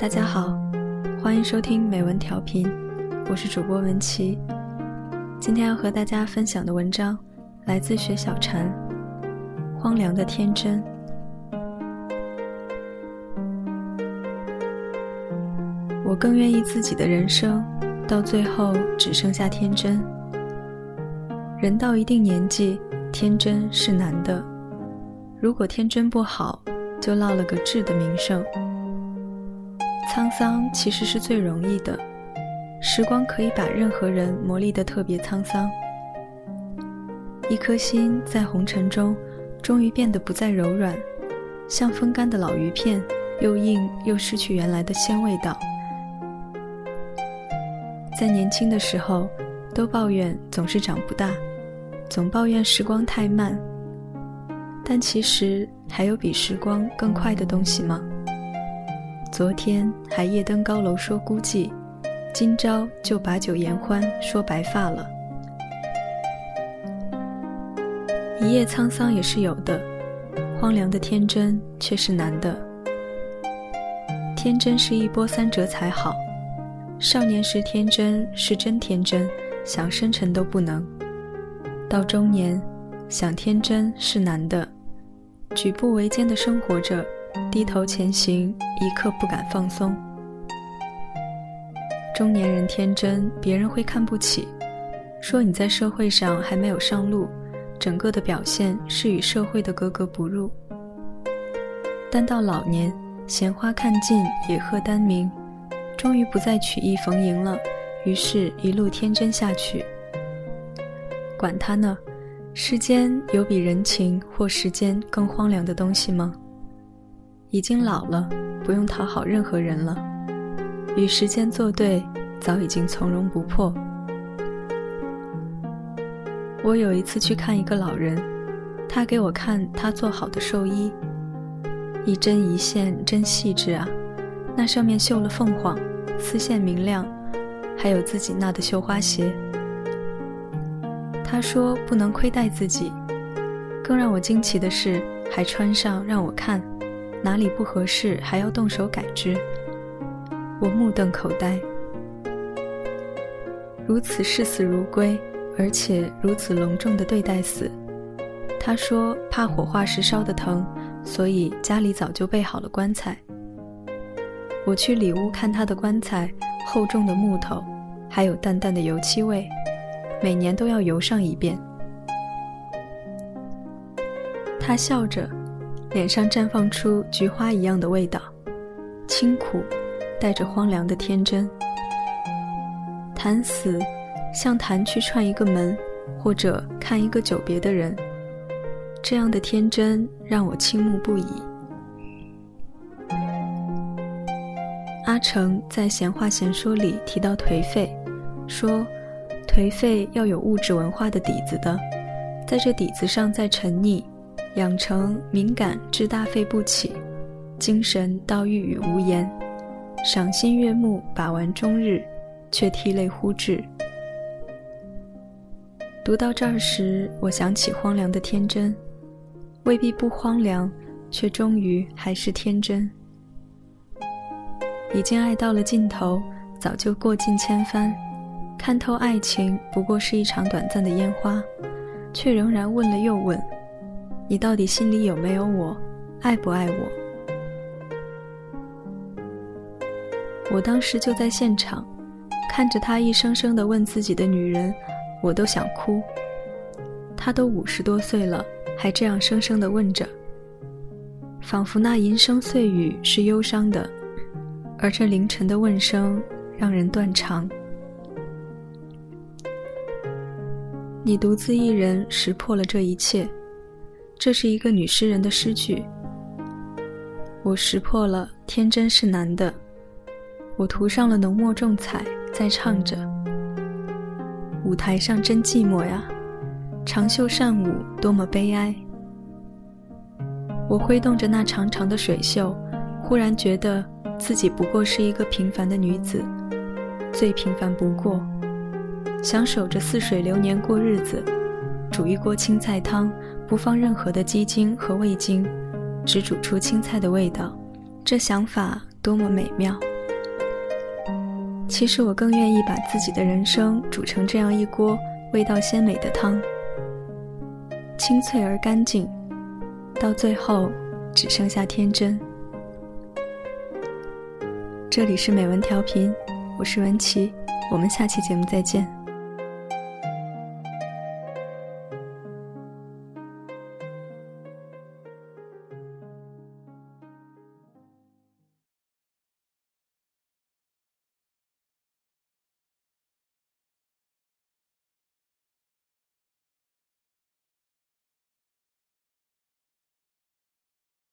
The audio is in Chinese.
大家好，欢迎收听美文调频，我是主播文琪。今天要和大家分享的文章来自雪小禅，《荒凉的天真》。我更愿意自己的人生到最后只剩下天真。人到一定年纪，天真是难的。如果天真不好，就落了个智的名声。沧桑其实是最容易的，时光可以把任何人磨砺得特别沧桑。一颗心在红尘中，终于变得不再柔软，像风干的老鱼片，又硬又失去原来的鲜味道。在年轻的时候，都抱怨总是长不大，总抱怨时光太慢。但其实还有比时光更快的东西吗？昨天还夜登高楼说孤寂，今朝就把酒言欢说白发了。一夜沧桑也是有的，荒凉的天真却是难的。天真是一波三折才好，少年时天真是真天真，想深沉都不能。到中年，想天真是难的。举步维艰的生活着，低头前行，一刻不敢放松。中年人天真，别人会看不起，说你在社会上还没有上路，整个的表现是与社会的格格不入。但到老年，闲花看尽，野鹤丹鸣，终于不再曲意逢迎了，于是一路天真下去。管他呢。世间有比人情或时间更荒凉的东西吗？已经老了，不用讨好任何人了，与时间作对，早已经从容不迫。我有一次去看一个老人，他给我看他做好的寿衣，一针一线真细致啊，那上面绣了凤凰，丝线明亮，还有自己纳的绣花鞋。他说不能亏待自己，更让我惊奇的是，还穿上让我看，哪里不合适还要动手改之。我目瞪口呆，如此视死如归，而且如此隆重的对待死。他说怕火化时烧得疼，所以家里早就备好了棺材。我去里屋看他的棺材，厚重的木头，还有淡淡的油漆味。每年都要游上一遍。他笑着，脸上绽放出菊花一样的味道，清苦，带着荒凉的天真。谈死，像谈去串一个门，或者看一个久别的人。这样的天真让我倾慕不已。阿成在《闲话闲说》里提到颓废，说。颓废要有物质文化的底子的，在这底子上再沉溺，养成敏感至大费不起，精神到欲语无言，赏心悦目把玩终日，却涕泪忽至。读到这儿时，我想起荒凉的天真，未必不荒凉，却终于还是天真。已经爱到了尽头，早就过尽千帆。看透爱情不过是一场短暂的烟花，却仍然问了又问：“你到底心里有没有我，爱不爱我？”我当时就在现场，看着他一声声的问自己的女人，我都想哭。他都五十多岁了，还这样声声的问着，仿佛那银声碎语是忧伤的，而这凌晨的问声让人断肠。你独自一人识破了这一切，这是一个女诗人的诗句。我识破了天真是男的，我涂上了浓墨重彩，在唱着。舞台上真寂寞呀，长袖善舞多么悲哀。我挥动着那长长的水袖，忽然觉得自己不过是一个平凡的女子，最平凡不过。想守着似水流年过日子，煮一锅青菜汤，不放任何的鸡精和味精，只煮出青菜的味道。这想法多么美妙！其实我更愿意把自己的人生煮成这样一锅味道鲜美的汤，清脆而干净，到最后只剩下天真。这里是美文调频，我是文琪，我们下期节目再见。